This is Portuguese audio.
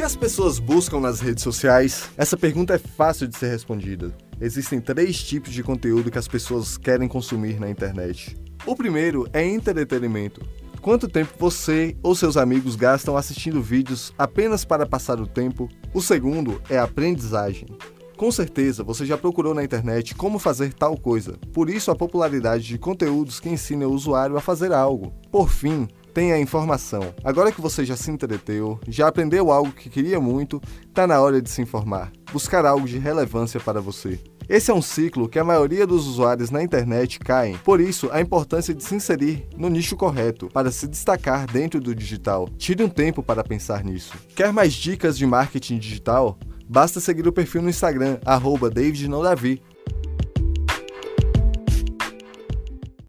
que as pessoas buscam nas redes sociais? Essa pergunta é fácil de ser respondida. Existem três tipos de conteúdo que as pessoas querem consumir na internet. O primeiro é entretenimento. Quanto tempo você ou seus amigos gastam assistindo vídeos apenas para passar o tempo? O segundo é aprendizagem. Com certeza você já procurou na internet como fazer tal coisa, por isso a popularidade de conteúdos que ensinam o usuário a fazer algo. Por fim, tem a informação. Agora que você já se entreteu, já aprendeu algo que queria muito, está na hora de se informar, buscar algo de relevância para você. Esse é um ciclo que a maioria dos usuários na internet caem, por isso a importância de se inserir no nicho correto para se destacar dentro do digital. Tire um tempo para pensar nisso. Quer mais dicas de marketing digital? Basta seguir o perfil no Instagram, arroba